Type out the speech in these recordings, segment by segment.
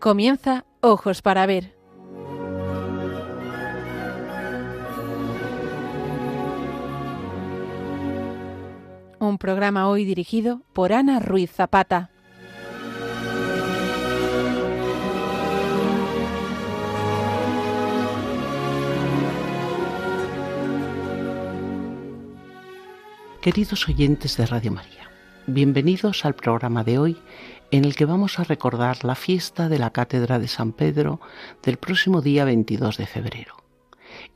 Comienza Ojos para Ver. Un programa hoy dirigido por Ana Ruiz Zapata. Queridos oyentes de Radio María, bienvenidos al programa de hoy en el que vamos a recordar la fiesta de la Cátedra de San Pedro del próximo día 22 de febrero.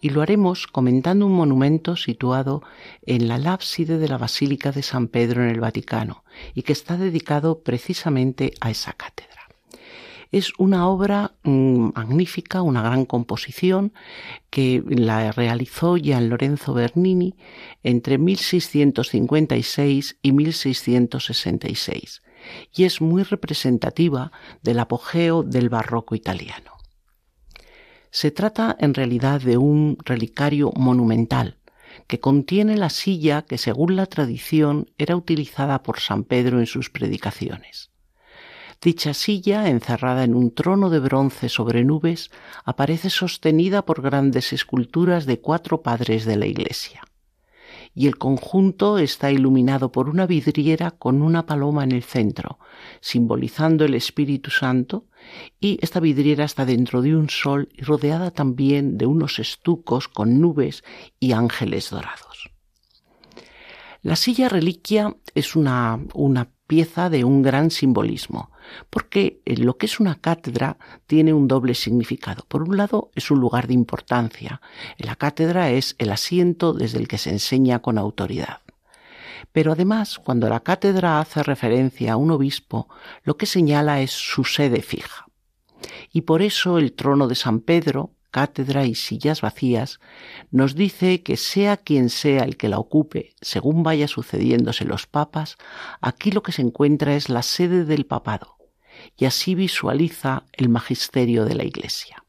Y lo haremos comentando un monumento situado en la lápside de la Basílica de San Pedro en el Vaticano y que está dedicado precisamente a esa cátedra. Es una obra mm, magnífica, una gran composición que la realizó Gian Lorenzo Bernini entre 1656 y 1666 y es muy representativa del apogeo del barroco italiano. Se trata en realidad de un relicario monumental que contiene la silla que según la tradición era utilizada por San Pedro en sus predicaciones. Dicha silla, encerrada en un trono de bronce sobre nubes, aparece sostenida por grandes esculturas de cuatro padres de la Iglesia. Y el conjunto está iluminado por una vidriera con una paloma en el centro, simbolizando el Espíritu Santo, y esta vidriera está dentro de un sol y rodeada también de unos estucos con nubes y ángeles dorados. La silla reliquia es una, una pieza de un gran simbolismo, porque eh, lo que es una cátedra tiene un doble significado. Por un lado, es un lugar de importancia. La cátedra es el asiento desde el que se enseña con autoridad. Pero además, cuando la cátedra hace referencia a un obispo, lo que señala es su sede fija. Y por eso el trono de San Pedro, cátedra y sillas vacías, nos dice que sea quien sea el que la ocupe, según vaya sucediéndose los papas, aquí lo que se encuentra es la sede del papado, y así visualiza el magisterio de la Iglesia.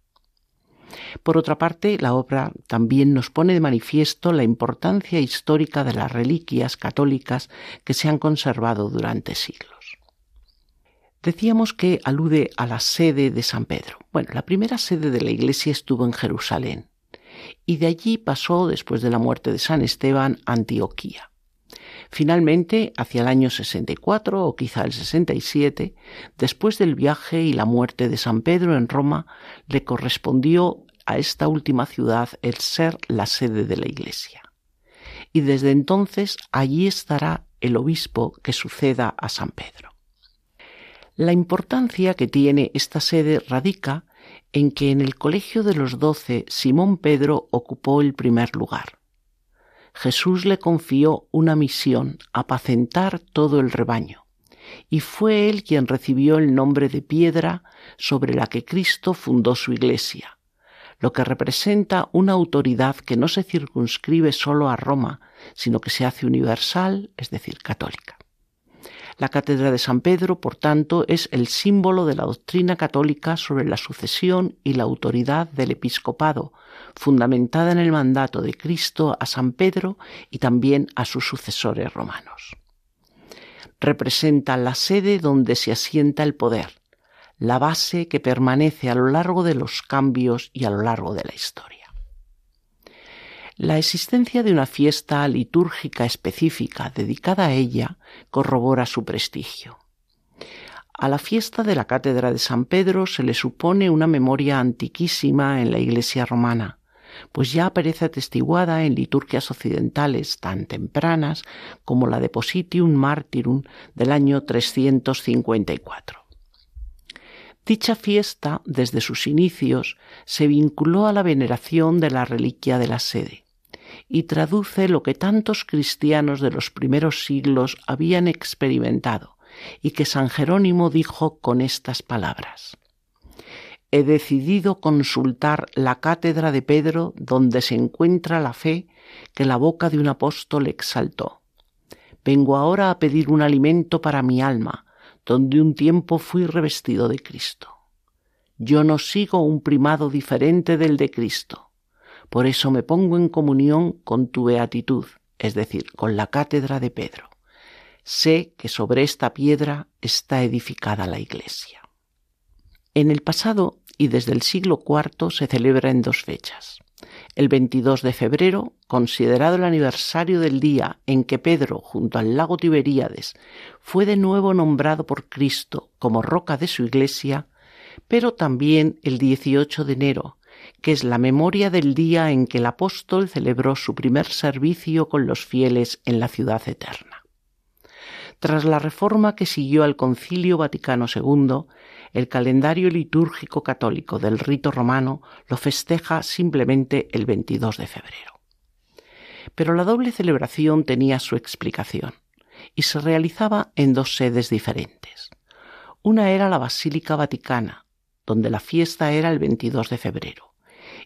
Por otra parte, la obra también nos pone de manifiesto la importancia histórica de las reliquias católicas que se han conservado durante siglos. Decíamos que alude a la sede de San Pedro. Bueno, la primera sede de la iglesia estuvo en Jerusalén y de allí pasó, después de la muerte de San Esteban, a Antioquía. Finalmente, hacia el año 64 o quizá el 67, después del viaje y la muerte de San Pedro en Roma, le correspondió a esta última ciudad el ser la sede de la iglesia. Y desde entonces allí estará el obispo que suceda a San Pedro. La importancia que tiene esta sede radica en que en el Colegio de los Doce Simón Pedro ocupó el primer lugar. Jesús le confió una misión, apacentar todo el rebaño, y fue él quien recibió el nombre de piedra sobre la que Cristo fundó su iglesia, lo que representa una autoridad que no se circunscribe solo a Roma, sino que se hace universal, es decir, católica. La Cátedra de San Pedro, por tanto, es el símbolo de la doctrina católica sobre la sucesión y la autoridad del episcopado, fundamentada en el mandato de Cristo a San Pedro y también a sus sucesores romanos. Representa la sede donde se asienta el poder, la base que permanece a lo largo de los cambios y a lo largo de la historia. La existencia de una fiesta litúrgica específica dedicada a ella corrobora su prestigio. A la fiesta de la Cátedra de San Pedro se le supone una memoria antiquísima en la Iglesia romana, pues ya aparece atestiguada en liturgias occidentales tan tempranas como la de Positium Martyrum del año 354. Dicha fiesta, desde sus inicios, se vinculó a la veneración de la reliquia de la sede y traduce lo que tantos cristianos de los primeros siglos habían experimentado y que San Jerónimo dijo con estas palabras. He decidido consultar la cátedra de Pedro donde se encuentra la fe que la boca de un apóstol exaltó. Vengo ahora a pedir un alimento para mi alma, donde un tiempo fui revestido de Cristo. Yo no sigo un primado diferente del de Cristo por eso me pongo en comunión con tu beatitud, es decir, con la cátedra de Pedro. Sé que sobre esta piedra está edificada la iglesia. En el pasado y desde el siglo IV se celebra en dos fechas. El 22 de febrero, considerado el aniversario del día en que Pedro, junto al lago Tiberíades, fue de nuevo nombrado por Cristo como roca de su iglesia, pero también el 18 de enero, que es la memoria del día en que el apóstol celebró su primer servicio con los fieles en la ciudad eterna. Tras la reforma que siguió al Concilio Vaticano II, el calendario litúrgico católico del rito romano lo festeja simplemente el 22 de febrero. Pero la doble celebración tenía su explicación y se realizaba en dos sedes diferentes. Una era la Basílica Vaticana, donde la fiesta era el 22 de febrero,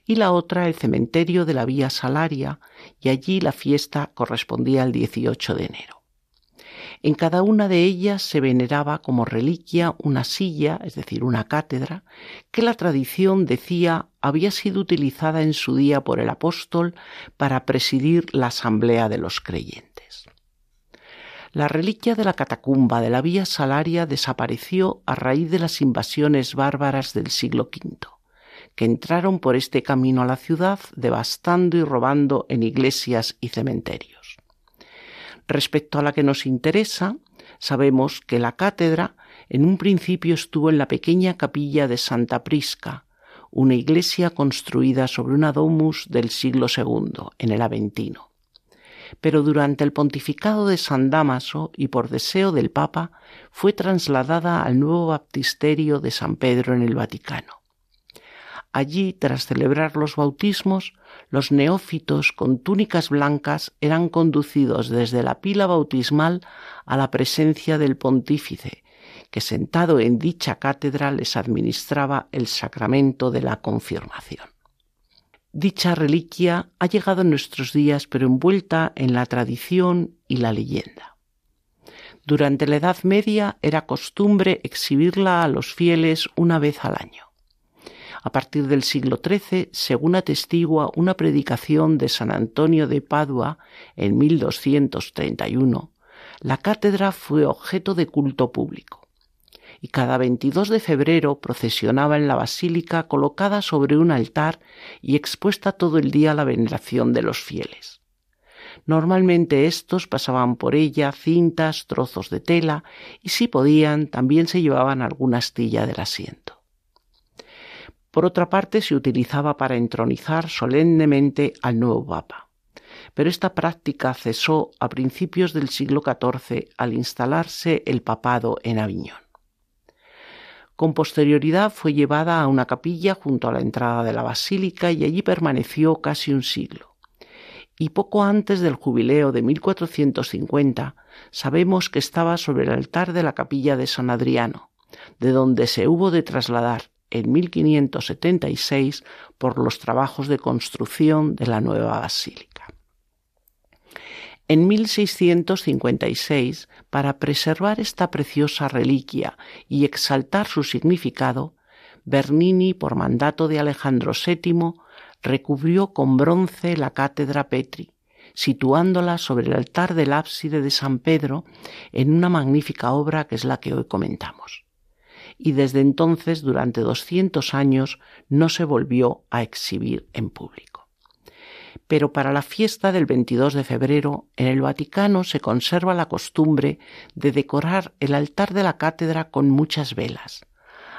y la otra el cementerio de la Vía Salaria, y allí la fiesta correspondía al 18 de enero. En cada una de ellas se veneraba como reliquia una silla, es decir, una cátedra, que la tradición decía había sido utilizada en su día por el apóstol para presidir la asamblea de los creyentes. La reliquia de la catacumba de la Vía Salaria desapareció a raíz de las invasiones bárbaras del siglo V, que entraron por este camino a la ciudad devastando y robando en iglesias y cementerios. Respecto a la que nos interesa, sabemos que la cátedra en un principio estuvo en la pequeña capilla de Santa Prisca, una iglesia construida sobre una domus del siglo II, en el Aventino. Pero durante el pontificado de San Damaso y por deseo del Papa fue trasladada al nuevo baptisterio de San Pedro en el Vaticano. Allí, tras celebrar los bautismos, los neófitos con túnicas blancas eran conducidos desde la pila bautismal a la presencia del pontífice, que sentado en dicha cátedra les administraba el sacramento de la confirmación. Dicha reliquia ha llegado en nuestros días pero envuelta en la tradición y la leyenda. Durante la Edad Media era costumbre exhibirla a los fieles una vez al año a partir del siglo XIII, según atestigua una predicación de San Antonio de Padua en 1231, la cátedra fue objeto de culto público y cada 22 de febrero procesionaba en la basílica colocada sobre un altar y expuesta todo el día a la veneración de los fieles. Normalmente estos pasaban por ella cintas, trozos de tela y si podían también se llevaban alguna astilla del asiento. Por otra parte, se utilizaba para entronizar solemnemente al nuevo Papa. Pero esta práctica cesó a principios del siglo XIV al instalarse el papado en Aviñón. Con posterioridad fue llevada a una capilla junto a la entrada de la basílica y allí permaneció casi un siglo. Y poco antes del jubileo de 1450 sabemos que estaba sobre el altar de la capilla de San Adriano, de donde se hubo de trasladar en 1576 por los trabajos de construcción de la nueva basílica. En 1656, para preservar esta preciosa reliquia y exaltar su significado, Bernini, por mandato de Alejandro VII, recubrió con bronce la cátedra Petri, situándola sobre el altar del ábside de San Pedro en una magnífica obra que es la que hoy comentamos y desde entonces durante 200 años no se volvió a exhibir en público. Pero para la fiesta del 22 de febrero en el Vaticano se conserva la costumbre de decorar el altar de la cátedra con muchas velas,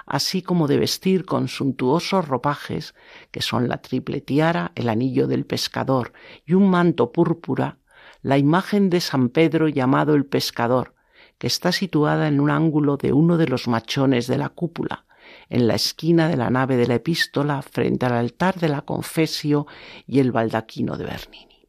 así como de vestir con suntuosos ropajes, que son la triple tiara, el anillo del pescador y un manto púrpura, la imagen de San Pedro llamado el pescador, que está situada en un ángulo de uno de los machones de la cúpula, en la esquina de la nave de la epístola frente al altar de la confesio y el baldaquino de Bernini.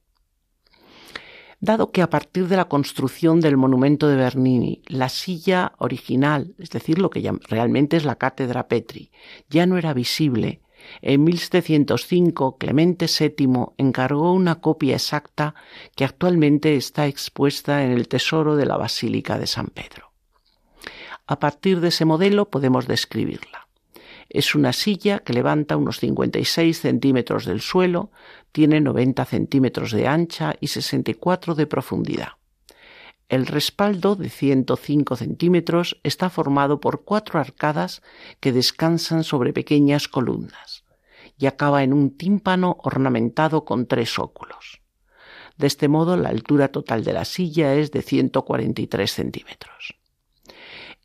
Dado que a partir de la construcción del monumento de Bernini, la silla original, es decir, lo que realmente es la cátedra Petri, ya no era visible, en 1705 Clemente VII encargó una copia exacta que actualmente está expuesta en el tesoro de la Basílica de San Pedro. A partir de ese modelo podemos describirla. Es una silla que levanta unos 56 centímetros del suelo, tiene 90 centímetros de ancha y 64 de profundidad. El respaldo de 105 centímetros está formado por cuatro arcadas que descansan sobre pequeñas columnas y acaba en un tímpano ornamentado con tres óculos. De este modo, la altura total de la silla es de 143 centímetros.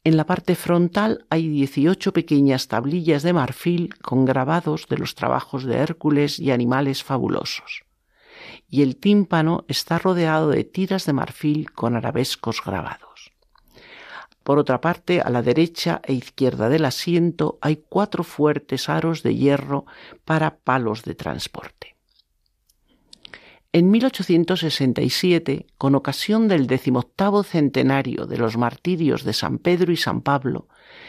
En la parte frontal hay 18 pequeñas tablillas de marfil con grabados de los trabajos de Hércules y animales fabulosos. Y el tímpano está rodeado de tiras de marfil con arabescos grabados. Por otra parte, a la derecha e izquierda del asiento hay cuatro fuertes aros de hierro para palos de transporte. En 1867, con ocasión del decimoctavo centenario de los martirios de San Pedro y San Pablo,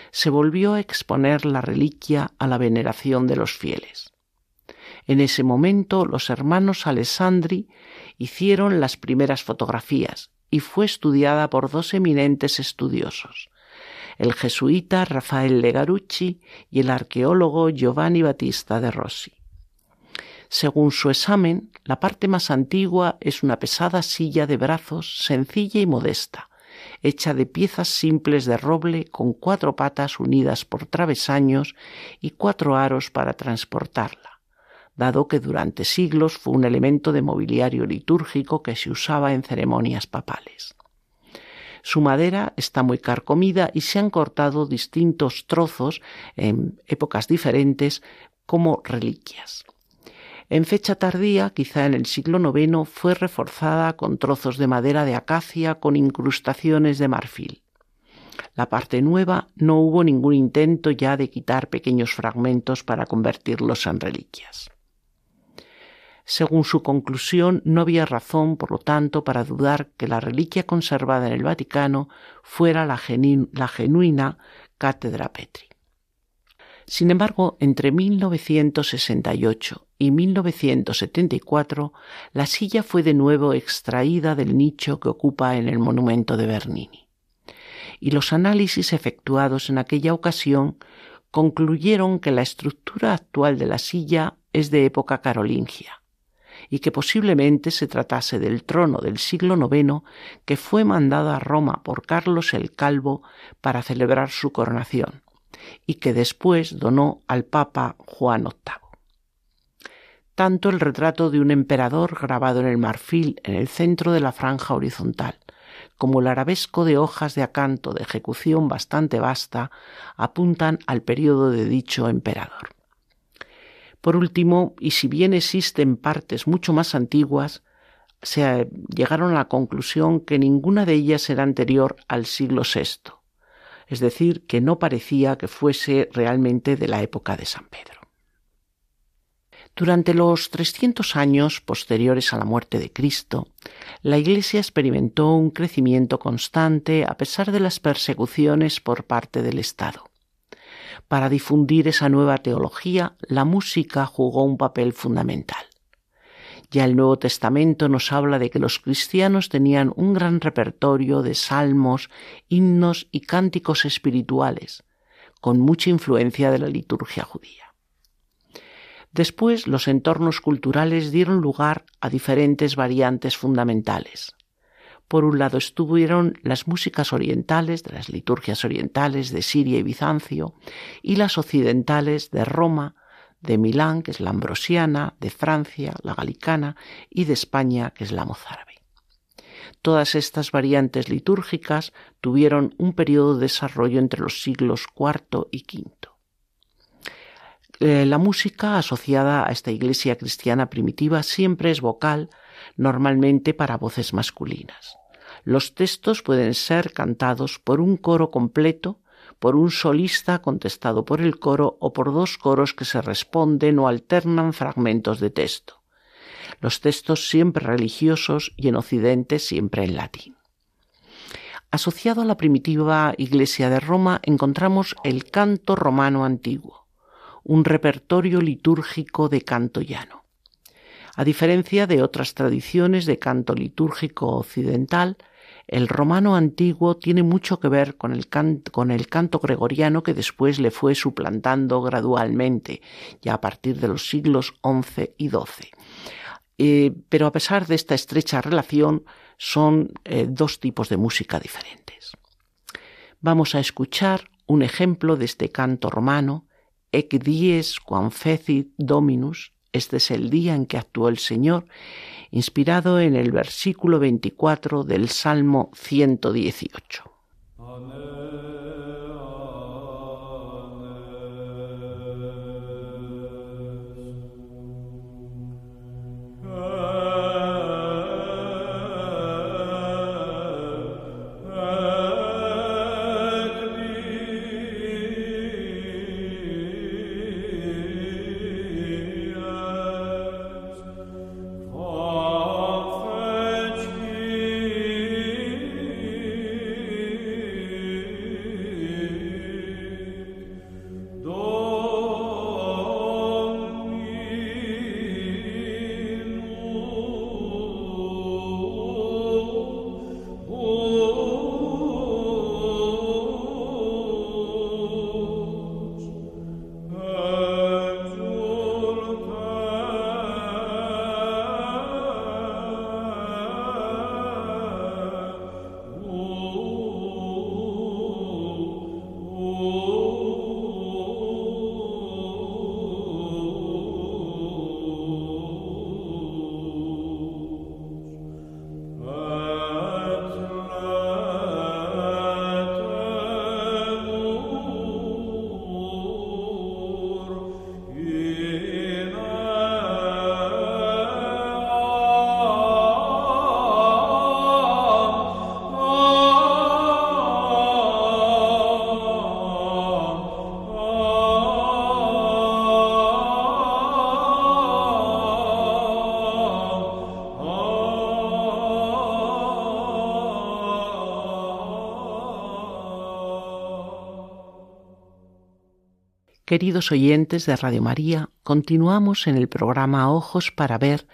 se volvió a exponer la reliquia a la veneración de los fieles. En ese momento los hermanos Alessandri hicieron las primeras fotografías y fue estudiada por dos eminentes estudiosos, el jesuita Rafael Legarucci y el arqueólogo Giovanni Battista de Rossi. Según su examen, la parte más antigua es una pesada silla de brazos sencilla y modesta, hecha de piezas simples de roble con cuatro patas unidas por travesaños y cuatro aros para transportarla, dado que durante siglos fue un elemento de mobiliario litúrgico que se usaba en ceremonias papales. Su madera está muy carcomida y se han cortado distintos trozos en épocas diferentes como reliquias. En fecha tardía, quizá en el siglo IX, fue reforzada con trozos de madera de acacia con incrustaciones de marfil. La parte nueva no hubo ningún intento ya de quitar pequeños fragmentos para convertirlos en reliquias. Según su conclusión, no había razón, por lo tanto, para dudar que la reliquia conservada en el Vaticano fuera la, genuina Cátedra Petri. Sin embargo, entre 1968 y 1974 la silla fue de nuevo extraída del nicho que ocupa en el monumento de Bernini. Y los análisis efectuados en aquella ocasión concluyeron que la estructura actual de la silla es de época carolingia y que posiblemente se tratase del trono del siglo IX que fue mandado a Roma por Carlos el Calvo para celebrar su coronación y que después donó al Papa Juan VIII tanto el retrato de un emperador grabado en el marfil en el centro de la franja horizontal, como el arabesco de hojas de acanto de ejecución bastante vasta, apuntan al periodo de dicho emperador. Por último, y si bien existen partes mucho más antiguas, se llegaron a la conclusión que ninguna de ellas era anterior al siglo VI, es decir, que no parecía que fuese realmente de la época de San Pedro. Durante los 300 años posteriores a la muerte de Cristo, la Iglesia experimentó un crecimiento constante a pesar de las persecuciones por parte del Estado. Para difundir esa nueva teología, la música jugó un papel fundamental. Ya el Nuevo Testamento nos habla de que los cristianos tenían un gran repertorio de salmos, himnos y cánticos espirituales, con mucha influencia de la liturgia judía. Después los entornos culturales dieron lugar a diferentes variantes fundamentales. Por un lado estuvieron las músicas orientales, de las liturgias orientales de Siria y Bizancio, y las occidentales de Roma, de Milán, que es la ambrosiana, de Francia, la galicana, y de España, que es la mozárabe. Todas estas variantes litúrgicas tuvieron un periodo de desarrollo entre los siglos IV y V. Eh, la música asociada a esta iglesia cristiana primitiva siempre es vocal, normalmente para voces masculinas. Los textos pueden ser cantados por un coro completo, por un solista contestado por el coro o por dos coros que se responden o alternan fragmentos de texto. Los textos siempre religiosos y en Occidente siempre en latín. Asociado a la primitiva Iglesia de Roma encontramos el canto romano antiguo un repertorio litúrgico de canto llano. A diferencia de otras tradiciones de canto litúrgico occidental, el romano antiguo tiene mucho que ver con el, canto gregoriano que después le fue suplantando gradualmente, ya a partir de los siglos XI y XII. Eh, pero a pesar de esta estrecha relación, son eh, dos tipos de música diferentes. Vamos a escuchar un ejemplo de este canto romano, Ec dies quam fecit Dominus, este es el día en que actuó el Señor, inspirado en el versículo 24 del Salmo 118. Queridos oyentes de Radio María, continuamos en el programa Ojos para Ver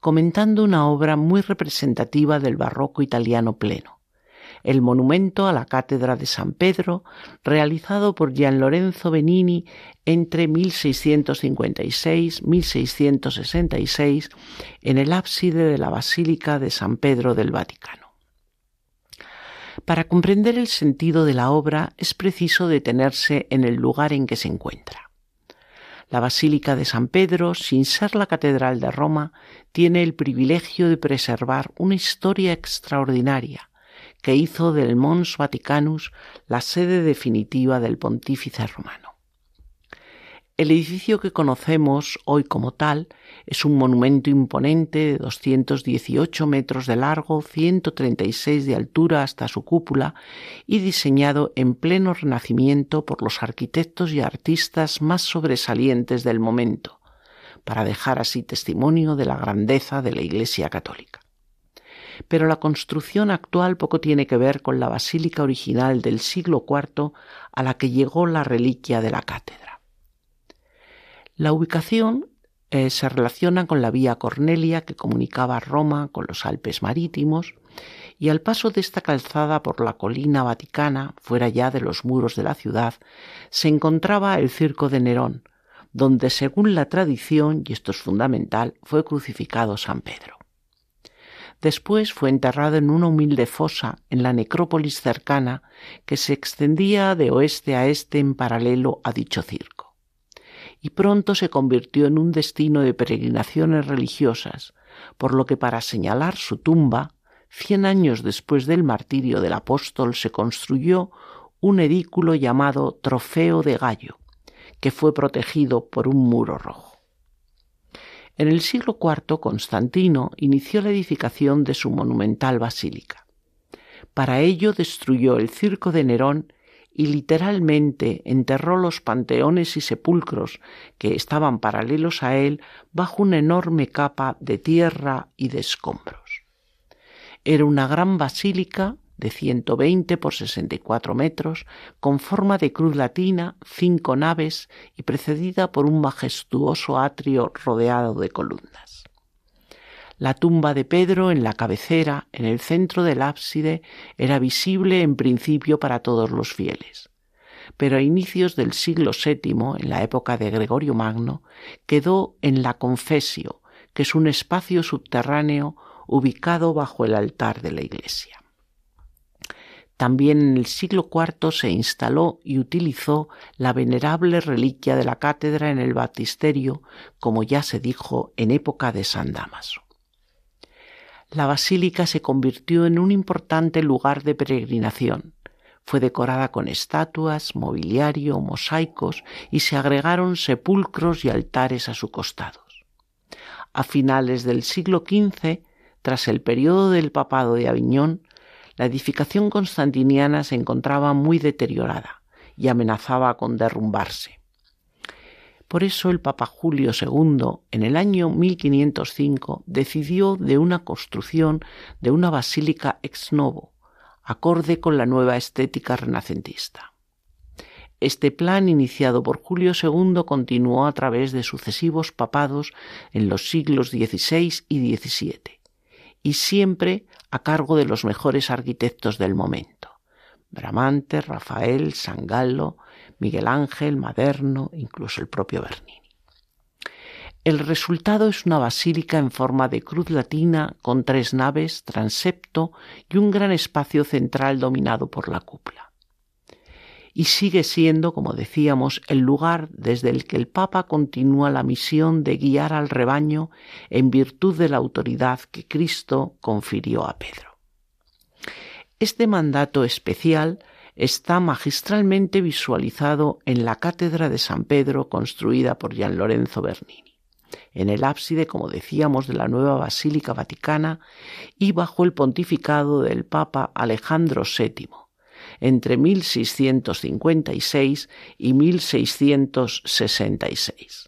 comentando una obra muy representativa del barroco italiano pleno, el monumento a la Cátedra de San Pedro, realizado por Gian Lorenzo Benini entre 1656-1666 en el ábside de la Basílica de San Pedro del Vaticano. Para comprender el sentido de la obra es preciso detenerse en el lugar en que se encuentra. La Basílica de San Pedro, sin ser la Catedral de Roma, tiene el privilegio de preservar una historia extraordinaria que hizo del Mons Vaticanus la sede definitiva del pontífice romano. El edificio que conocemos hoy como tal es un monumento imponente de 218 metros de largo, 136 de altura hasta su cúpula y diseñado en pleno renacimiento por los arquitectos y artistas más sobresalientes del momento, para dejar así testimonio de la grandeza de la Iglesia católica. Pero la construcción actual poco tiene que ver con la basílica original del siglo IV a la que llegó la reliquia de la cátedra. La ubicación eh, se relaciona con la vía Cornelia que comunicaba Roma con los Alpes marítimos y al paso de esta calzada por la colina vaticana, fuera ya de los muros de la ciudad, se encontraba el circo de Nerón, donde según la tradición, y esto es fundamental, fue crucificado San Pedro. Después fue enterrado en una humilde fosa en la necrópolis cercana que se extendía de oeste a este en paralelo a dicho circo y pronto se convirtió en un destino de peregrinaciones religiosas, por lo que para señalar su tumba, cien años después del martirio del apóstol se construyó un edículo llamado Trofeo de Gallo, que fue protegido por un muro rojo. En el siglo IV Constantino inició la edificación de su monumental basílica. Para ello destruyó el circo de Nerón y literalmente enterró los panteones y sepulcros que estaban paralelos a él bajo una enorme capa de tierra y de escombros. Era una gran basílica de 120 por 64 metros, con forma de cruz latina, cinco naves y precedida por un majestuoso atrio rodeado de columnas. La tumba de Pedro en la cabecera, en el centro del ábside, era visible en principio para todos los fieles. Pero a inicios del siglo VII, en la época de Gregorio Magno, quedó en la confesio, que es un espacio subterráneo ubicado bajo el altar de la iglesia. También en el siglo IV se instaló y utilizó la venerable reliquia de la cátedra en el baptisterio, como ya se dijo en época de San Damaso. La basílica se convirtió en un importante lugar de peregrinación. Fue decorada con estatuas, mobiliario, mosaicos y se agregaron sepulcros y altares a su costado. A finales del siglo XV, tras el periodo del papado de Aviñón, la edificación constantiniana se encontraba muy deteriorada y amenazaba con derrumbarse. Por eso el Papa Julio II, en el año 1505, decidió de una construcción de una basílica ex novo, acorde con la nueva estética renacentista. Este plan, iniciado por Julio II, continuó a través de sucesivos papados en los siglos XVI y XVII, y siempre a cargo de los mejores arquitectos del momento. Bramante, Rafael, San Gallo, Miguel Ángel, Maderno, incluso el propio Bernini. El resultado es una basílica en forma de cruz latina con tres naves, transepto y un gran espacio central dominado por la cúpula y sigue siendo, como decíamos, el lugar desde el que el Papa continúa la misión de guiar al rebaño en virtud de la autoridad que Cristo confirió a Pedro. Este mandato especial está magistralmente visualizado en la cátedra de San Pedro construida por Gian Lorenzo Bernini, en el ábside, como decíamos, de la nueva Basílica Vaticana y bajo el pontificado del Papa Alejandro VII, entre 1656 y 1666.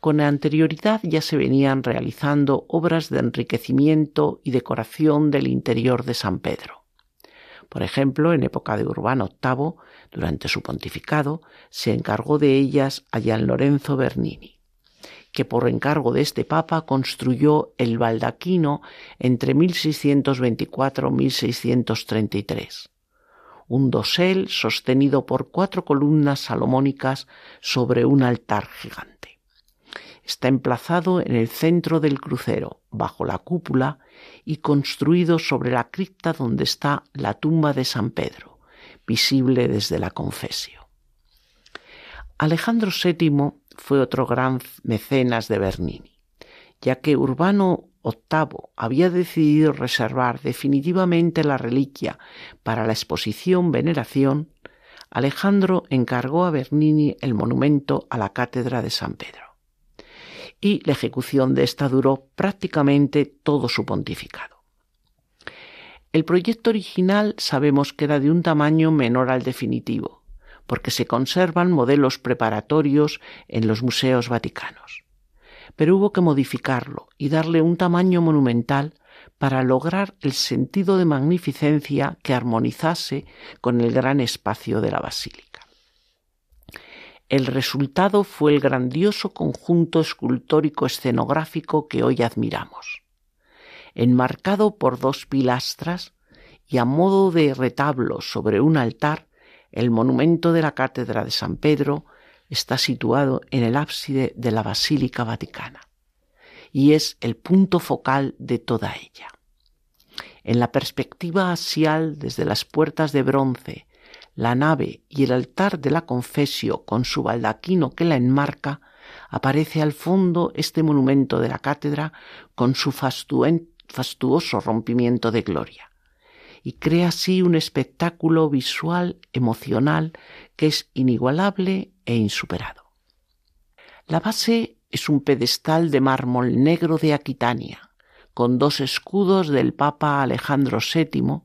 Con anterioridad ya se venían realizando obras de enriquecimiento y decoración del interior de San Pedro. Por ejemplo, en época de Urbano VIII, durante su pontificado, se encargó de ellas a Gian Lorenzo Bernini, que por encargo de este papa construyó el baldaquino entre 1624 y 1633 un dosel sostenido por cuatro columnas salomónicas sobre un altar gigante. Está emplazado en el centro del crucero, bajo la cúpula, y construido sobre la cripta donde está la tumba de San Pedro, visible desde la confesio. Alejandro VII fue otro gran mecenas de Bernini, ya que Urbano octavo había decidido reservar definitivamente la reliquia para la exposición veneración, Alejandro encargó a Bernini el monumento a la cátedra de San Pedro. Y la ejecución de esta duró prácticamente todo su pontificado. El proyecto original sabemos que era de un tamaño menor al definitivo, porque se conservan modelos preparatorios en los museos vaticanos pero hubo que modificarlo y darle un tamaño monumental para lograr el sentido de magnificencia que armonizase con el gran espacio de la basílica. El resultado fue el grandioso conjunto escultórico escenográfico que hoy admiramos. Enmarcado por dos pilastras y a modo de retablo sobre un altar, el monumento de la Cátedra de San Pedro está situado en el ábside de la Basílica Vaticana y es el punto focal de toda ella. En la perspectiva asial desde las puertas de bronce, la nave y el altar de la confesio con su baldaquino que la enmarca, aparece al fondo este monumento de la cátedra con su fastuoso rompimiento de gloria y crea así un espectáculo visual emocional que es inigualable e insuperado. La base es un pedestal de mármol negro de Aquitania, con dos escudos del Papa Alejandro VII,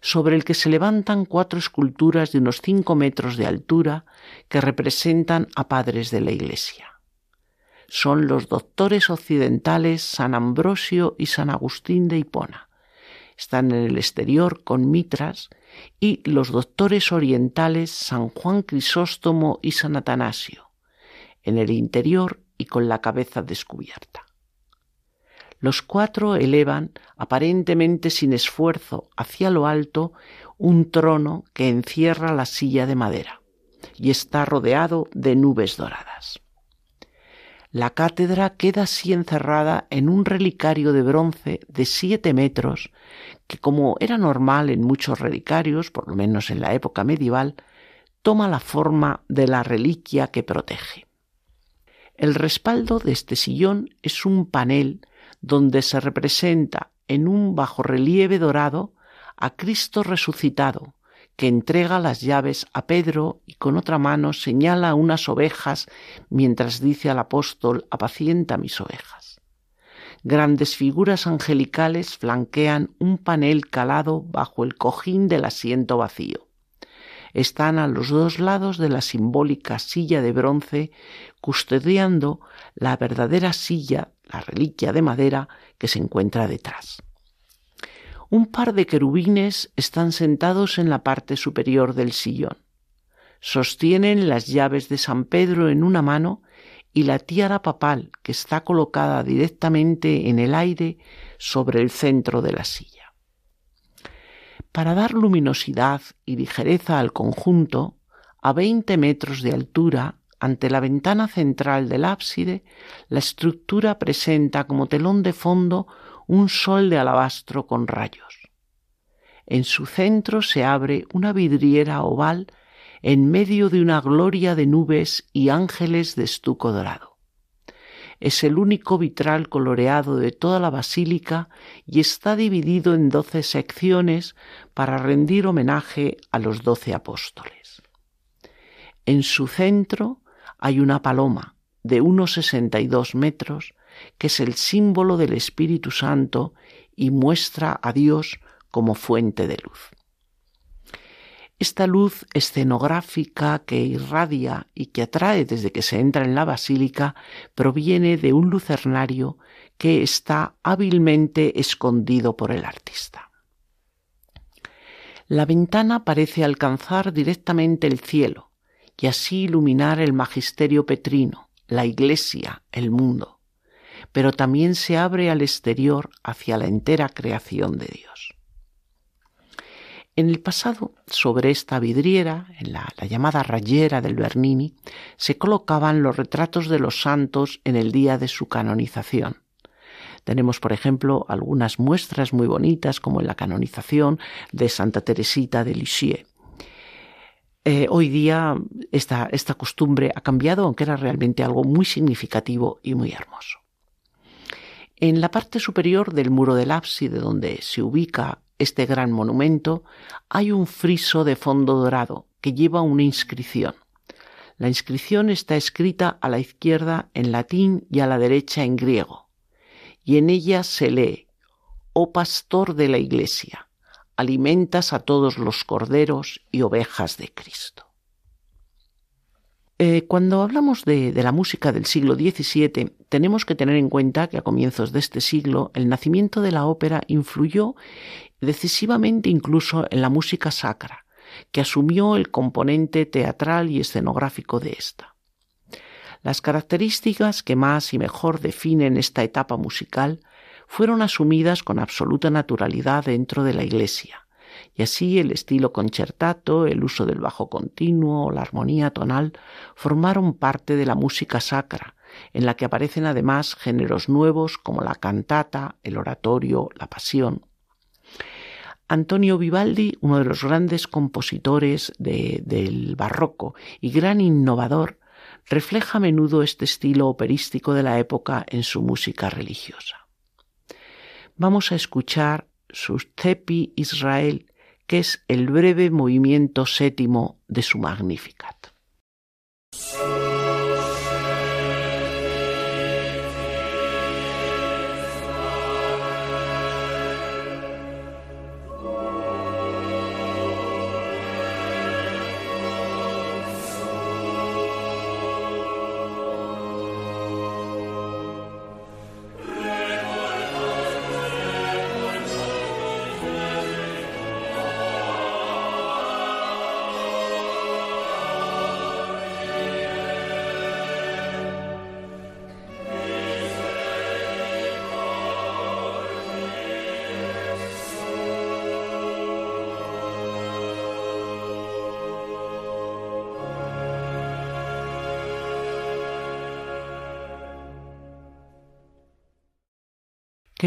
sobre el que se levantan cuatro esculturas de unos cinco metros de altura que representan a padres de la Iglesia. Son los doctores occidentales San Ambrosio y San Agustín de Hipona están en el exterior con mitras, y los doctores orientales San Juan Crisóstomo y San Atanasio, en el interior y con la cabeza descubierta. Los cuatro elevan, aparentemente sin esfuerzo, hacia lo alto un trono que encierra la silla de madera y está rodeado de nubes doradas. la cátedra queda así encerrada en un relicario de bronce de siete metros, que como era normal en muchos relicarios, por lo menos en la época medieval, toma la forma de la reliquia que protege. El respaldo de este sillón es un panel donde se representa en un bajorrelieve dorado a Cristo resucitado, que entrega las llaves a Pedro y con otra mano señala unas ovejas mientras dice al apóstol apacienta mis ovejas. Grandes figuras angelicales flanquean un panel calado bajo el cojín del asiento vacío. Están a los dos lados de la simbólica silla de bronce custodiando la verdadera silla, la reliquia de madera que se encuentra detrás. Un par de querubines están sentados en la parte superior del sillón. Sostienen las llaves de San Pedro en una mano y la tiara papal que está colocada directamente en el aire sobre el centro de la silla. Para dar luminosidad y ligereza al conjunto, a veinte metros de altura, ante la ventana central del ábside, la estructura presenta como telón de fondo un sol de alabastro con rayos. En su centro se abre una vidriera oval en medio de una gloria de nubes y ángeles de estuco dorado. Es el único vitral coloreado de toda la basílica y está dividido en doce secciones para rendir homenaje a los doce apóstoles. En su centro hay una paloma de unos sesenta y dos metros que es el símbolo del Espíritu Santo y muestra a Dios como fuente de luz. Esta luz escenográfica que irradia y que atrae desde que se entra en la basílica proviene de un lucernario que está hábilmente escondido por el artista. La ventana parece alcanzar directamente el cielo y así iluminar el magisterio petrino, la iglesia, el mundo pero también se abre al exterior hacia la entera creación de Dios. En el pasado, sobre esta vidriera, en la, llamada rayera del Bernini, se colocaban los retratos de los santos en el día de su canonización. Tenemos, por ejemplo, algunas muestras muy bonitas, como en la canonización de Santa Teresita de Lisieux. Eh, hoy día esta, esta costumbre ha cambiado, aunque era realmente algo muy significativo y muy hermoso. En la parte superior del muro del ábside donde se ubica este gran monumento hay un friso de fondo dorado que lleva una inscripción. La inscripción está escrita a la izquierda en latín y a la derecha en griego, y en ella se lee, Oh pastor de la Iglesia, alimentas a todos los corderos y ovejas de Cristo. Eh, cuando hablamos de, la música del siglo XVII, tenemos que tener en cuenta que a comienzos de este siglo el nacimiento de la ópera influyó decisivamente incluso en la música sacra, que asumió el componente teatral y escenográfico de esta. Las características que más y mejor definen esta etapa musical fueron asumidas con absoluta naturalidad dentro de la Iglesia, y así el estilo concertato, el uso del bajo continuo o la armonía tonal formaron parte de la música sacra, en la que aparecen además géneros nuevos como la cantata, el oratorio, la pasión. Antonio Vivaldi, uno de los grandes compositores del barroco y gran innovador, refleja a menudo este estilo operístico de la época en su música religiosa. Vamos a escuchar sus Cepi Israel, que es el breve movimiento séptimo de su Magnificat.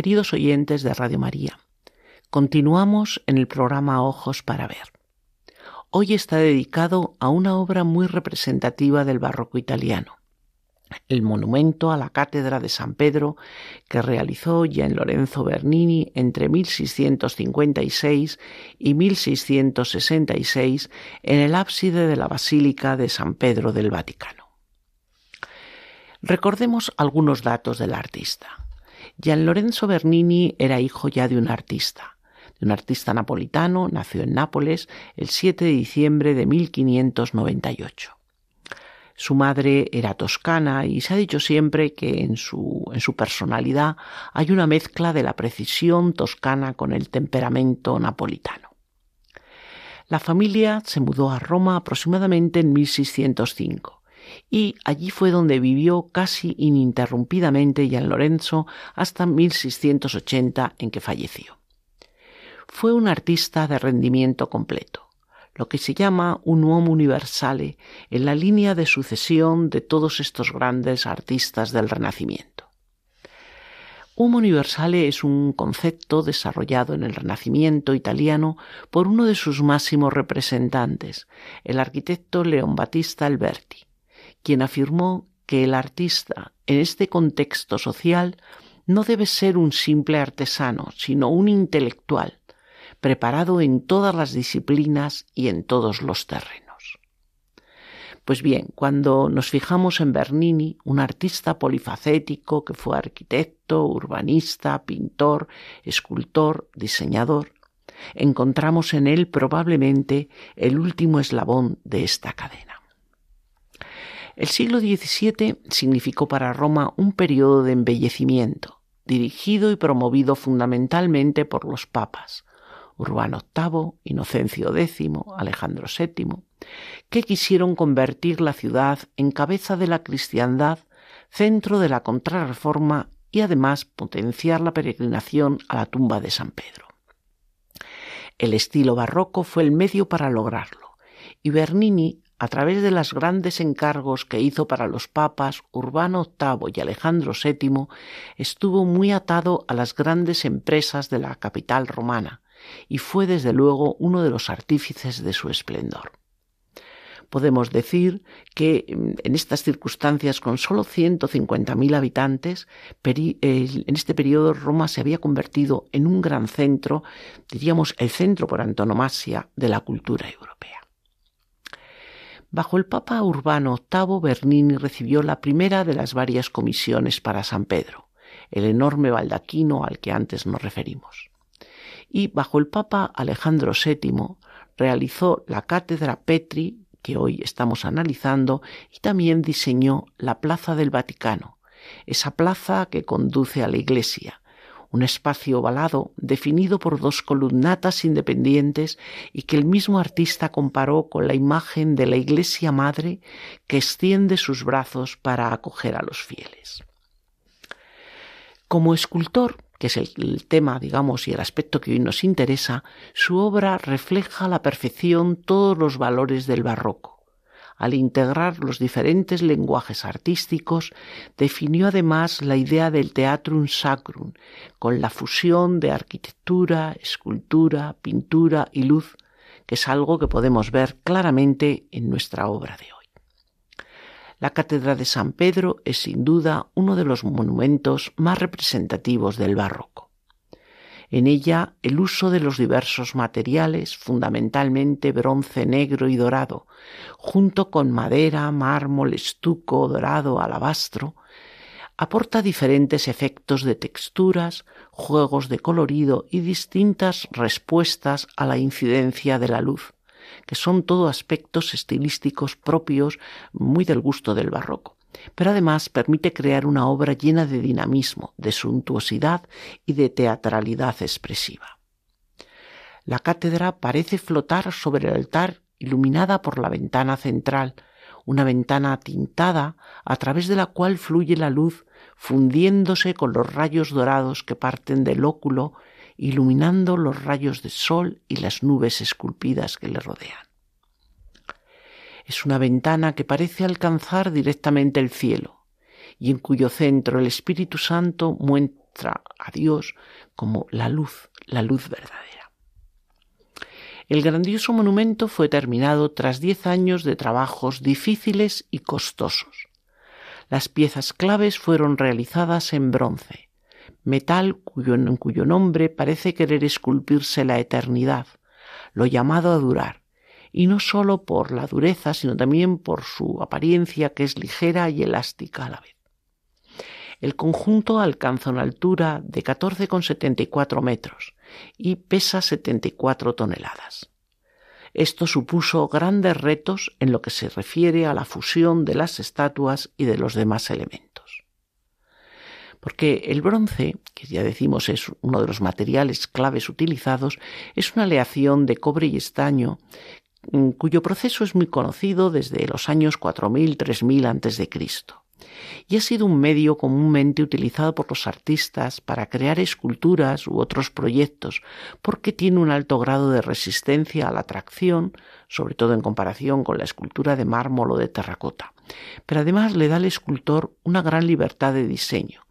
Queridos oyentes de Radio María, continuamos en el programa Ojos para Ver. Hoy está dedicado a una obra muy representativa del barroco italiano, el monumento a la Cátedra de San Pedro que realizó en Lorenzo Bernini entre 1656 y 1666 en el ábside de la Basílica de San Pedro del Vaticano. Recordemos algunos datos del artista. Gian Lorenzo Bernini era hijo ya de un artista, de un artista napolitano, nació en Nápoles el 7 de diciembre de 1598. Su madre era toscana y se ha dicho siempre que en su, en su personalidad hay una mezcla de la precisión toscana con el temperamento napolitano. La familia se mudó a Roma aproximadamente en 1605 y allí fue donde vivió casi ininterrumpidamente Gian Lorenzo hasta 1680 en que falleció. Fue un artista de rendimiento completo lo que se llama un uomo universale en la línea de sucesión de todos estos grandes artistas del Renacimiento. Uomo universale es un concepto desarrollado en el Renacimiento italiano por uno de sus máximos representantes, el arquitecto Leon Battista Alberti, quien afirmó que el artista en este contexto social no debe ser un simple artesano, sino un intelectual, preparado en todas las disciplinas y en todos los terrenos. Pues bien, cuando nos fijamos en Bernini, un artista polifacético que fue arquitecto, urbanista, pintor, escultor, diseñador, encontramos en él probablemente el último eslabón de esta cadena. El siglo XVII significó para Roma un periodo de embellecimiento, dirigido y promovido fundamentalmente por los papas, Urbano VIII, Inocencio X, Alejandro VII, que quisieron convertir la ciudad en cabeza de la cristiandad, centro de la contrarreforma y además potenciar la peregrinación a la tumba de San Pedro. El estilo barroco fue el medio para lograrlo, y Bernini, a través de los grandes encargos que hizo para los papas Urbano VIII y Alejandro VII, estuvo muy atado a las grandes empresas de la capital romana, y fue desde luego uno de los artífices de su esplendor. Podemos decir que mm, en estas circunstancias, con solo 150.000 habitantes, en este periodo Roma se había convertido en un gran centro, diríamos el centro por antonomasia de la cultura europea. Bajo el Papa Urbano VIII, Bernini recibió la primera de las varias comisiones para San Pedro, el enorme baldaquino al que antes nos referimos. Y bajo el Papa Alejandro VII realizó la cátedra Petri, que hoy estamos analizando, y también diseñó la Plaza del Vaticano, esa plaza que conduce a la iglesia, un espacio ovalado definido por dos columnatas independientes y que el mismo artista comparó con la imagen de la Iglesia Madre que extiende sus brazos para acoger a los fieles. Como escultor, que es el, tema, digamos, y el aspecto que hoy nos interesa, su obra refleja a la perfección todos los valores del barroco. Al integrar los diferentes lenguajes artísticos, definió además la idea del teatrum sacrum, con la fusión de arquitectura, escultura, pintura y luz, que es algo que podemos ver claramente en nuestra obra de hoy. La Catedral de San Pedro es sin duda uno de los monumentos más representativos del barroco. En ella el uso de los diversos materiales, fundamentalmente bronce negro y dorado, junto con madera, mármol, estuco, dorado, alabastro, aporta diferentes efectos de texturas, juegos de colorido y distintas respuestas a la incidencia de la luz, que son todo aspectos estilísticos propios muy del gusto del barroco pero además permite crear una obra llena de dinamismo, de suntuosidad y de teatralidad expresiva. La cátedra parece flotar sobre el altar iluminada por la ventana central, una ventana tintada a través de la cual fluye la luz fundiéndose con los rayos dorados que parten del óculo iluminando los rayos del sol y las nubes esculpidas que le rodean. Es una ventana que parece alcanzar directamente el cielo y en cuyo centro el Espíritu Santo muestra a Dios como la luz, la luz verdadera. El grandioso monumento fue terminado tras diez años de trabajos difíciles y costosos. Las piezas claves fueron realizadas en bronce, metal cuyo, en cuyo nombre parece querer esculpirse la eternidad, lo llamado a durar, y no sólo por la dureza, sino también por su apariencia que es ligera y elástica a la vez. El conjunto alcanza una altura de 14,74 metros y pesa 74 toneladas. Esto supuso grandes retos en lo que se refiere a la fusión de las estatuas y de los demás elementos. Porque el bronce, que ya decimos es uno de los materiales claves utilizados, es una aleación de cobre y estaño cuyo proceso es muy conocido desde los años 4000-3000 a.C y ha sido un medio comúnmente utilizado por los artistas para crear esculturas u otros proyectos, porque tiene un alto grado de resistencia a la tracción, sobre todo en comparación con la escultura de mármol o de terracota. Pero además le da al escultor una gran libertad de diseño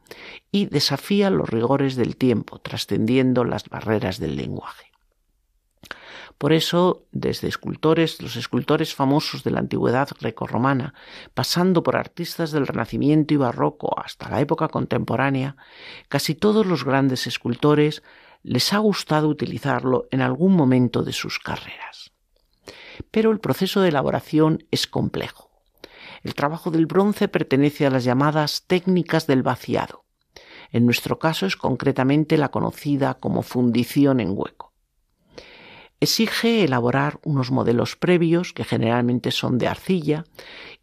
y desafía los rigores del tiempo, trascendiendo las barreras del lenguaje. Por eso, desde escultores, los escultores famosos de la antigüedad grecorromana, pasando por artistas del Renacimiento y Barroco hasta la época contemporánea, casi todos los grandes escultores les ha gustado utilizarlo en algún momento de sus carreras. Pero el proceso de elaboración es complejo. El trabajo del bronce pertenece a las llamadas técnicas del vaciado. En nuestro caso es concretamente la conocida como fundición en hueco exige elaborar unos modelos previos, que generalmente son de arcilla,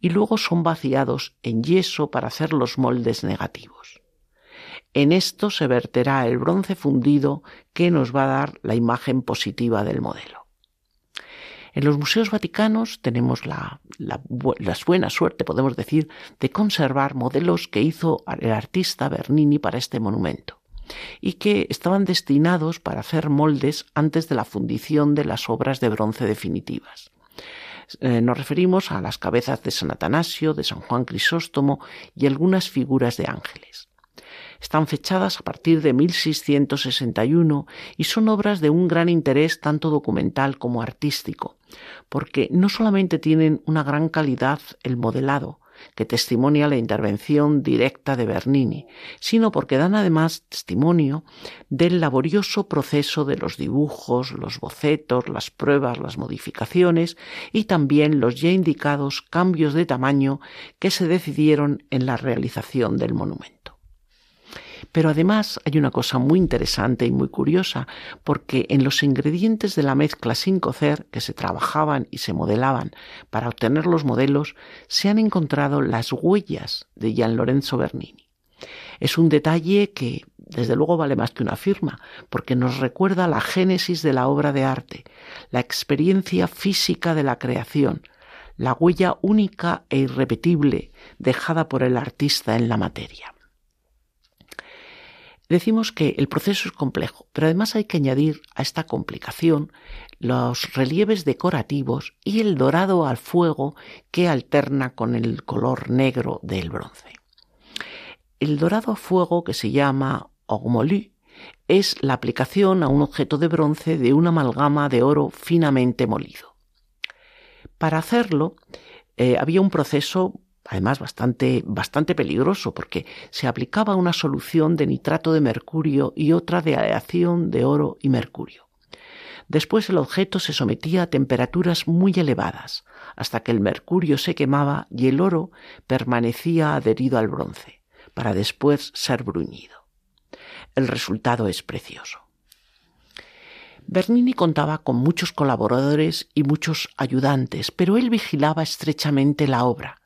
y luego son vaciados en yeso para hacer los moldes negativos. En esto se verterá el bronce fundido que nos va a dar la imagen positiva del modelo. En los museos vaticanos tenemos la, buena suerte, podemos decir, de conservar modelos que hizo el artista Bernini para este monumento y que estaban destinados para hacer moldes antes de la fundición de las obras de bronce definitivas. Eh, nos referimos a las cabezas de San Atanasio, de San Juan Crisóstomo y algunas figuras de ángeles. Están fechadas a partir de 1661 y son obras de un gran interés tanto documental como artístico, porque no solamente tienen una gran calidad el modelado, que testimonia la intervención directa de Bernini, sino porque dan además testimonio del laborioso proceso de los dibujos, los bocetos, las pruebas, las modificaciones y también los ya indicados cambios de tamaño que se decidieron en la realización del monumento. Pero además hay una cosa muy interesante y muy curiosa, porque en los ingredientes de la mezcla sin cocer que se trabajaban y se modelaban para obtener los modelos, se han encontrado las huellas de Gian Lorenzo Bernini. Es un detalle que, desde luego, vale más que una firma, porque nos recuerda la génesis de la obra de arte, la experiencia física de la creación, la huella única e irrepetible dejada por el artista en la materia. Decimos que el proceso es complejo, pero además hay que añadir a esta complicación los relieves decorativos y el dorado al fuego que alterna con el color negro del bronce. El dorado a fuego, que se llama ogmolú, es la aplicación a un objeto de bronce de una amalgama de oro finamente molido. Para hacerlo, eh, había un proceso además bastante, bastante peligroso porque se aplicaba una solución de nitrato de mercurio y otra de aleación de oro y mercurio. Después el objeto se sometía a temperaturas muy elevadas, hasta que el mercurio se quemaba y el oro permanecía adherido al bronce, para después ser bruñido. El resultado es precioso. Bernini contaba con muchos colaboradores y muchos ayudantes, pero él vigilaba estrechamente la obra,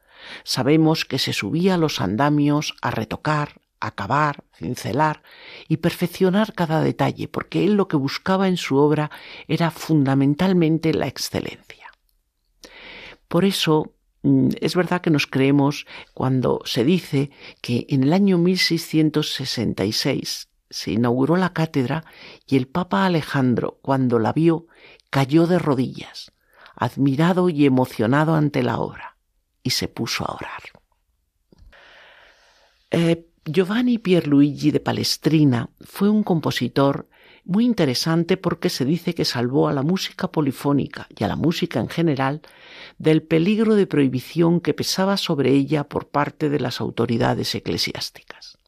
Sabemos que se subía a los andamios a retocar, acabar, cincelar y perfeccionar cada detalle, porque él lo que buscaba en su obra era fundamentalmente la excelencia. Por eso mm, es verdad que nos creemos cuando se dice que en el año 1666 se inauguró la cátedra y el Papa Alejandro, cuando la vio, cayó de rodillas, admirado y emocionado ante la obra y se puso a orar. Eh, Giovanni Pierluigi de Palestrina fue un compositor muy interesante porque se dice que salvó a la música polifónica y a la música en general del peligro de prohibición que pesaba sobre ella por parte de las autoridades eclesiásticas.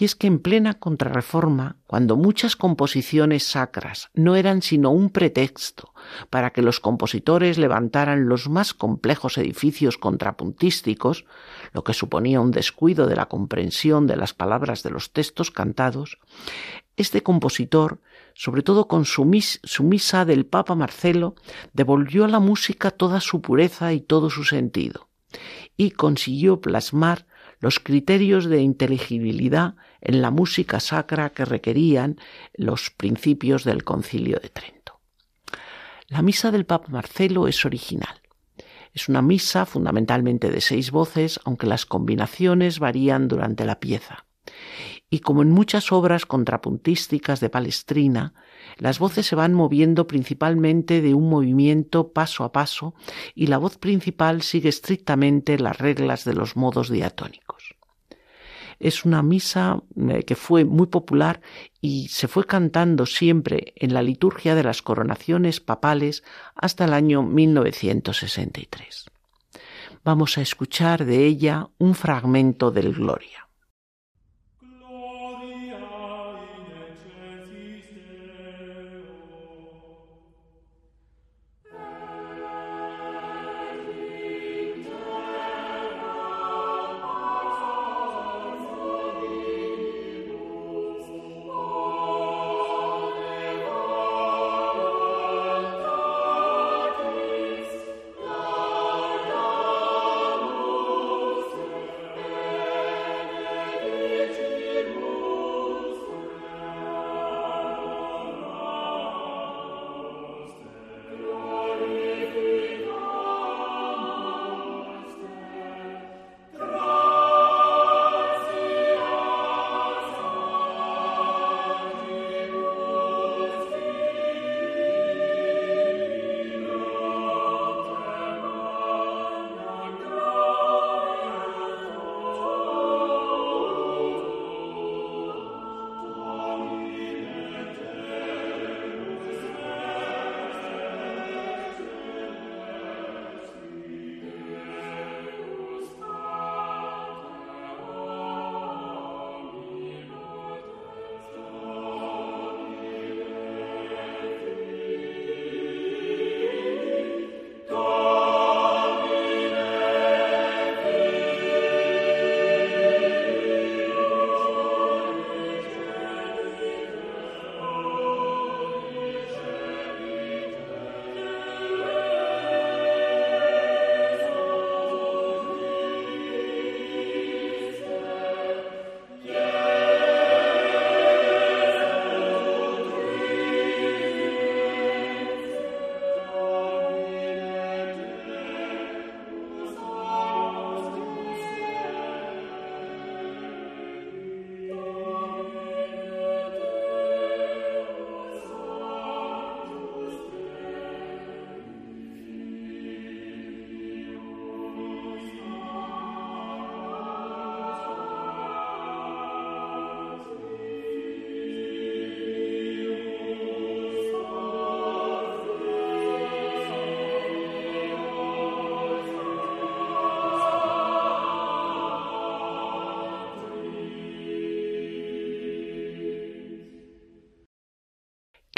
Y es que en plena contrarreforma, cuando muchas composiciones sacras no eran sino un pretexto para que los compositores levantaran los más complejos edificios contrapuntísticos, lo que suponía un descuido de la comprensión de las palabras de los textos cantados, este compositor, sobre todo con su, misa del Papa Marcelo, devolvió a la música toda su pureza y todo su sentido, y consiguió plasmar los criterios de inteligibilidad en la música sacra que requerían los principios del concilio de Trento. La misa del Papa Marcelo es original. Es una misa fundamentalmente de seis voces, aunque las combinaciones varían durante la pieza. Y como en muchas obras contrapuntísticas de Palestrina, las voces se van moviendo principalmente de un movimiento paso a paso y la voz principal sigue estrictamente las reglas de los modos diatónicos. Es una misa eh, que fue muy popular y se fue cantando siempre en la liturgia de las coronaciones papales hasta el año 1963. Vamos a escuchar de ella un fragmento del Gloria.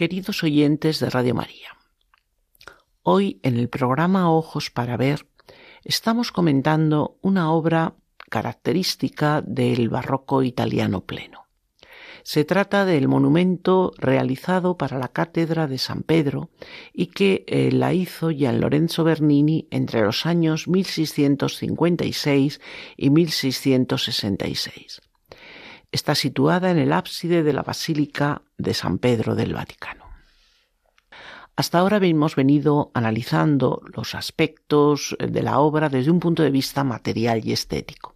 Queridos oyentes de Radio María. Hoy en el programa Ojos para Ver estamos comentando una obra característica del barroco italiano pleno. Se trata del monumento realizado para la Cátedra de San Pedro y que eh, la hizo Gian Lorenzo Bernini entre los años 1656 y 1666 está situada en el ábside de la Basílica de San Pedro del Vaticano. Hasta ahora hemos venido analizando los aspectos de la obra desde un punto de vista material y estético.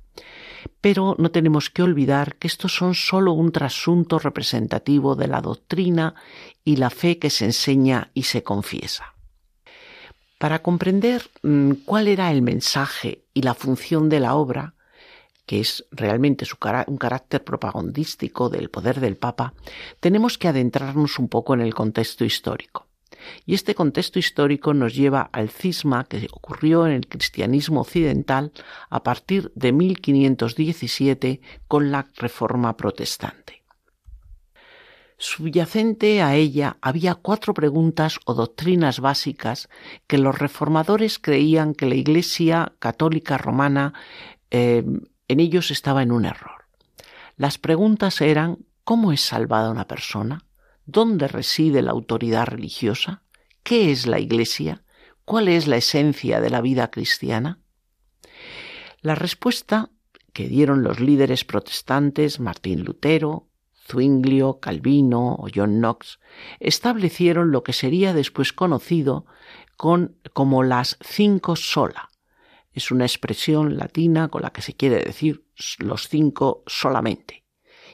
Pero no tenemos que olvidar que estos son sólo un trasunto representativo de la doctrina y la fe que se enseña y se confiesa. Para comprender mm, cuál era el mensaje y la función de la obra, que es realmente un carácter propagandístico del poder del Papa, tenemos que adentrarnos un poco en el contexto histórico. Y este contexto histórico nos lleva al cisma que ocurrió en el cristianismo occidental a partir de 1517 con la Reforma Protestante. Subyacente a ella había cuatro preguntas o doctrinas básicas que los reformadores creían que la Iglesia católica romana eh, en ellos estaba en un error. Las preguntas eran ¿cómo es salvada una persona? ¿Dónde reside la autoridad religiosa? ¿Qué es la Iglesia? ¿Cuál es la esencia de la vida cristiana? La respuesta que dieron los líderes protestantes Martín Lutero, Zwinglio, Calvino o John Knox establecieron lo que sería después conocido con, como las cinco sola. Es una expresión latina con la que se quiere decir los cinco solamente.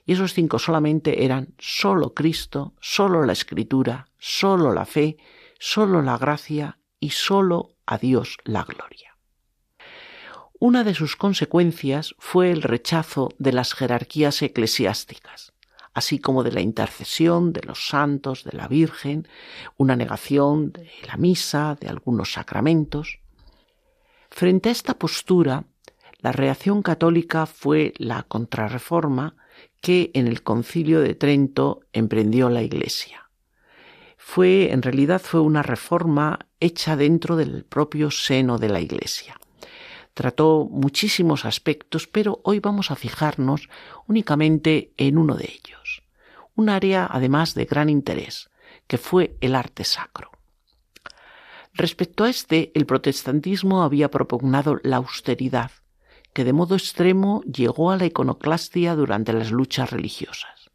Y esos cinco solamente eran solo Cristo, solo la Escritura, solo la fe, solo la gracia y solo a Dios la gloria. Una de sus consecuencias fue el rechazo de las jerarquías eclesiásticas, así como de la intercesión de los santos, de la Virgen, una negación de la misa, de algunos sacramentos. Frente a esta postura, la reacción católica fue la contrarreforma que en el concilio de Trento emprendió la Iglesia. Fue, en realidad, fue una reforma hecha dentro del propio seno de la Iglesia. Trató muchísimos aspectos, pero hoy vamos a fijarnos únicamente en uno de ellos, un área además de gran interés, que fue el arte sacro. Respecto a este, el protestantismo había propugnado la austeridad, que de modo extremo llegó a la iconoclastia durante las luchas religiosas.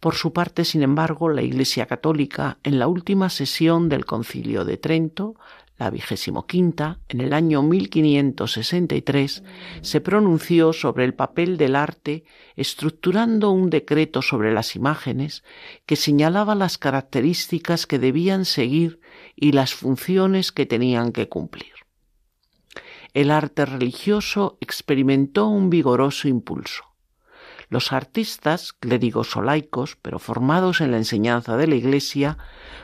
Por su parte, sin embargo, la Iglesia Católica, en la última sesión del Concilio de Trento, la vigésimo en el año 1563, se pronunció sobre el papel del arte estructurando un decreto sobre las imágenes que señalaba las características que debían seguir y las funciones que tenían que cumplir el arte religioso experimentó un vigoroso impulso. Los artistas, clérigos o laicos, pero formados en la enseñanza de la Iglesia,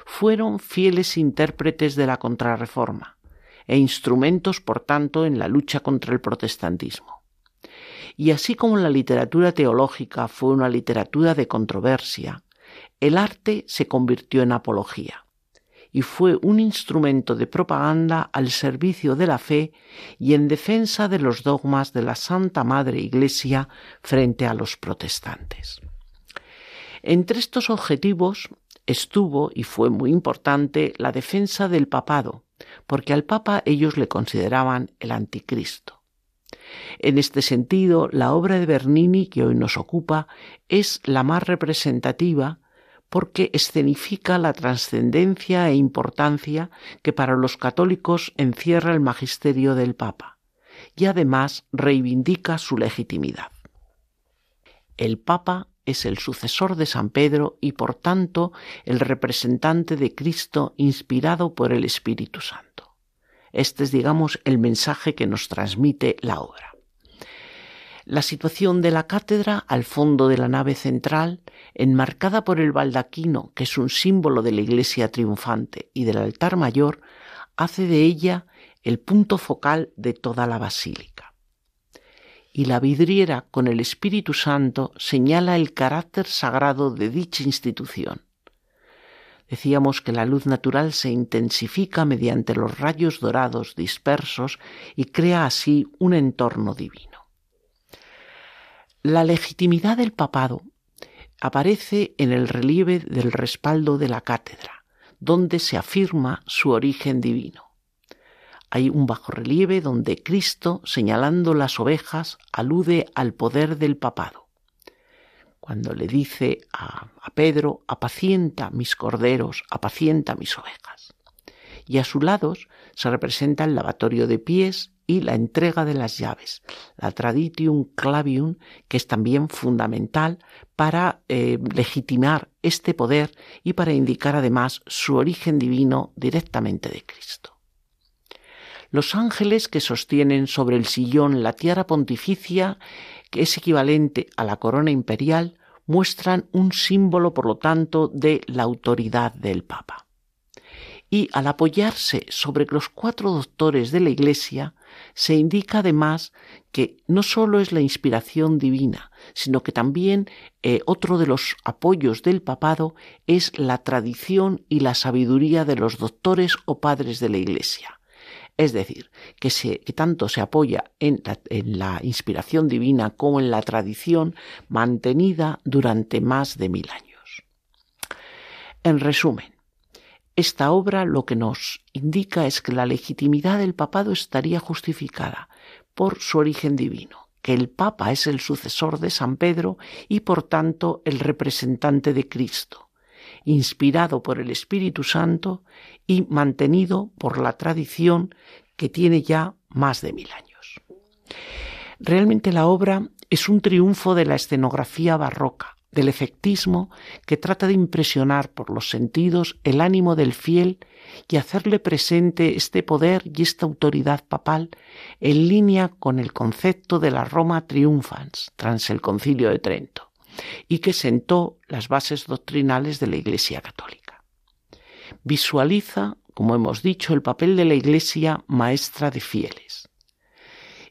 fueron fieles intérpretes de la contrarreforma e instrumentos, por tanto, en la lucha contra el protestantismo. Y así como la literatura teológica fue una literatura de controversia, el arte se convirtió en apología y fue un instrumento de propaganda al servicio de la fe y en defensa de los dogmas de la Santa Madre Iglesia frente a los protestantes. Entre estos objetivos estuvo y fue muy importante la defensa del papado, porque al papa ellos le consideraban el anticristo. En este sentido, la obra de Bernini que hoy nos ocupa es la más representativa porque escenifica la trascendencia e importancia que para los católicos encierra el magisterio del Papa y además reivindica su legitimidad. El Papa es el sucesor de San Pedro y por tanto el representante de Cristo inspirado por el Espíritu Santo. Este es, digamos, el mensaje que nos transmite la obra. La situación de la cátedra al fondo de la nave central, enmarcada por el baldaquino, que es un símbolo de la iglesia triunfante, y del altar mayor, hace de ella el punto focal de toda la basílica. Y la vidriera con el Espíritu Santo señala el carácter sagrado de dicha institución. Decíamos que la luz natural se intensifica mediante los rayos dorados dispersos y crea así un entorno divino. La legitimidad del papado aparece en el relieve del respaldo de la cátedra, donde se afirma su origen divino. Hay un bajo relieve donde Cristo, señalando las ovejas, alude al poder del papado. Cuando le dice a, a Pedro, apacienta mis corderos, apacienta mis ovejas. Y a sus lados se representa el lavatorio de pies y la entrega de las llaves, la traditium clavium, que es también fundamental para eh, legitimar este poder y para indicar además su origen divino directamente de Cristo. Los ángeles que sostienen sobre el sillón la tiara pontificia, que es equivalente a la corona imperial, muestran un símbolo, por lo tanto, de la autoridad del Papa. Y al apoyarse sobre los cuatro doctores de la Iglesia, se indica además que no sólo es la inspiración divina, sino que también eh, otro de los apoyos del papado es la tradición y la sabiduría de los doctores o padres de la Iglesia. Es decir, que, tanto se apoya en la, inspiración divina como en la tradición mantenida durante más de mil años. En resumen, esta obra lo que nos indica es que la legitimidad del papado estaría justificada por su origen divino, que el Papa es el sucesor de San Pedro y por tanto el representante de Cristo, inspirado por el Espíritu Santo y mantenido por la tradición que tiene ya más de mil años. Realmente la obra es un triunfo de la escenografía barroca, del efectismo que trata de impresionar por los sentidos el ánimo del fiel y hacerle presente este poder y esta autoridad papal en línea con el concepto de la Roma triunfans tras el concilio de Trento y que sentó las bases doctrinales de la Iglesia católica. Visualiza, como hemos dicho, el papel de la Iglesia maestra de fieles.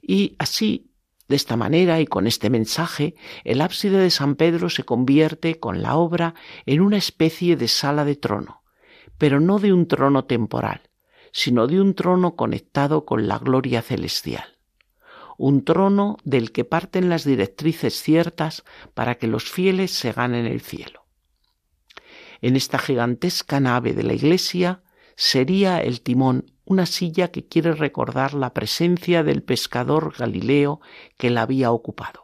Y así, de esta manera y con este mensaje, el ábside de San Pedro se convierte con la obra en una especie de sala de trono, pero no de un trono temporal, sino de un trono conectado con la gloria celestial un trono del que parten las directrices ciertas para que los fieles se ganen el cielo. En esta gigantesca nave de la Iglesia sería el timón una silla que quiere recordar la presencia del pescador Galileo que la había ocupado.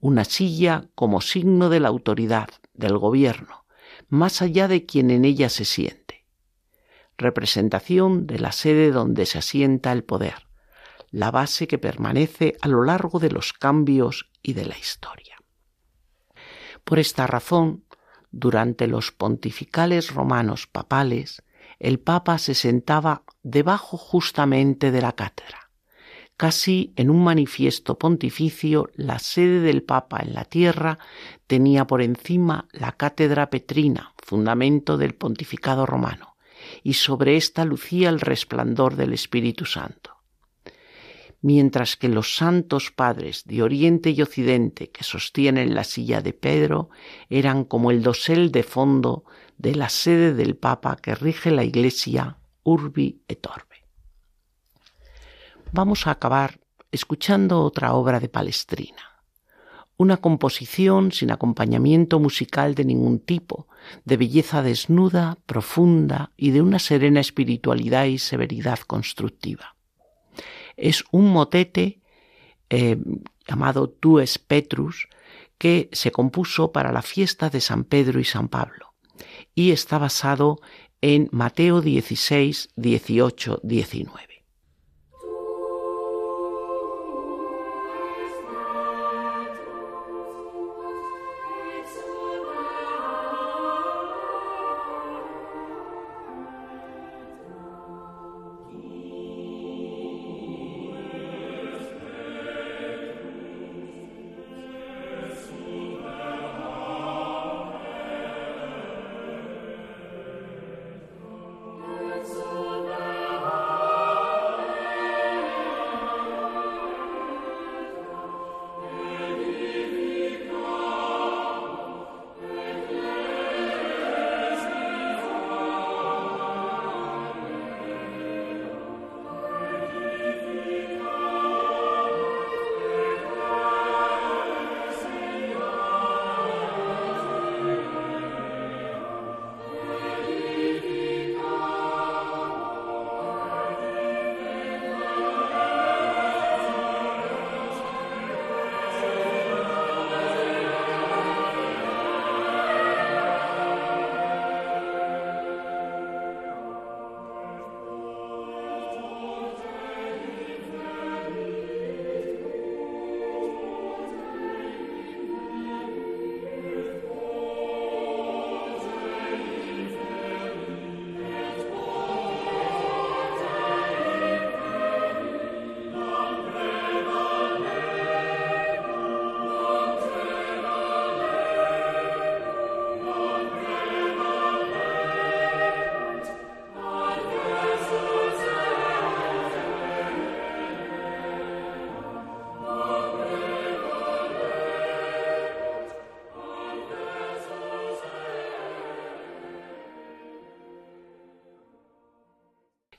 Una silla como signo de la autoridad, del gobierno, más allá de quien en ella se siente. Representación de la sede donde se asienta el poder, la base que permanece a lo largo de los cambios y de la historia. Por esta razón, durante los pontificales romanos papales, el Papa se sentaba debajo justamente de la cátedra. Casi en un manifiesto pontificio, la sede del Papa en la tierra tenía por encima la cátedra petrina, fundamento del pontificado romano, y sobre ésta lucía el resplandor del Espíritu Santo mientras que los santos padres de Oriente y Occidente que sostienen la silla de Pedro eran como el dosel de fondo de la sede del Papa que rige la Iglesia urbi et orbe. Vamos a acabar escuchando otra obra de Palestrina, una composición sin acompañamiento musical de ningún tipo, de belleza desnuda, profunda y de una serena espiritualidad y severidad constructiva es un motete eh, llamado Tues Petrus que se compuso para la fiesta de San Pedro y San Pablo y está basado en Mateo 16, 18, 19.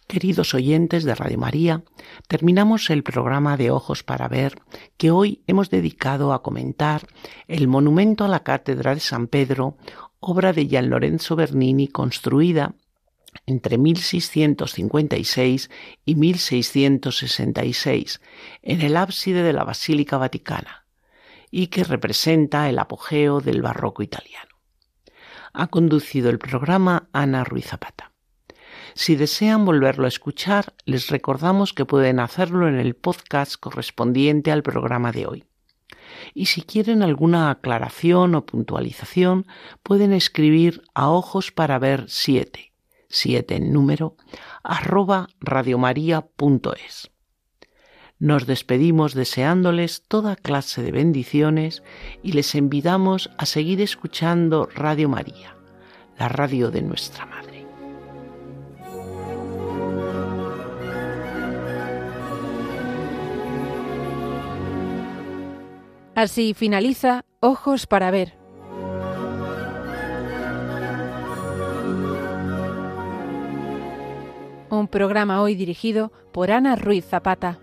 Queridos oyentes de Radio María, terminamos el programa de Ojos para Ver que hoy hemos dedicado a comentar el monumento a la Cátedra de San Pedro, obra de Gian Lorenzo Bernini construida entre 1656 y 1666 en el ábside de la Basílica Vaticana y que representa el apogeo del barroco italiano. Ha conducido el programa Ana Ruiz Zapata. Si desean volverlo a escuchar, les recordamos que pueden hacerlo en el podcast correspondiente al programa de hoy. Y si quieren alguna aclaración o puntualización, pueden escribir a ojos para ver 7, 7 en número, arroba radiomaria.es. Nos despedimos deseándoles toda clase de bendiciones y les invitamos a seguir escuchando Radio María, la radio de nuestra Madre. Así finaliza Ojos para Ver. Un programa hoy dirigido por Ana Ruiz Zapata.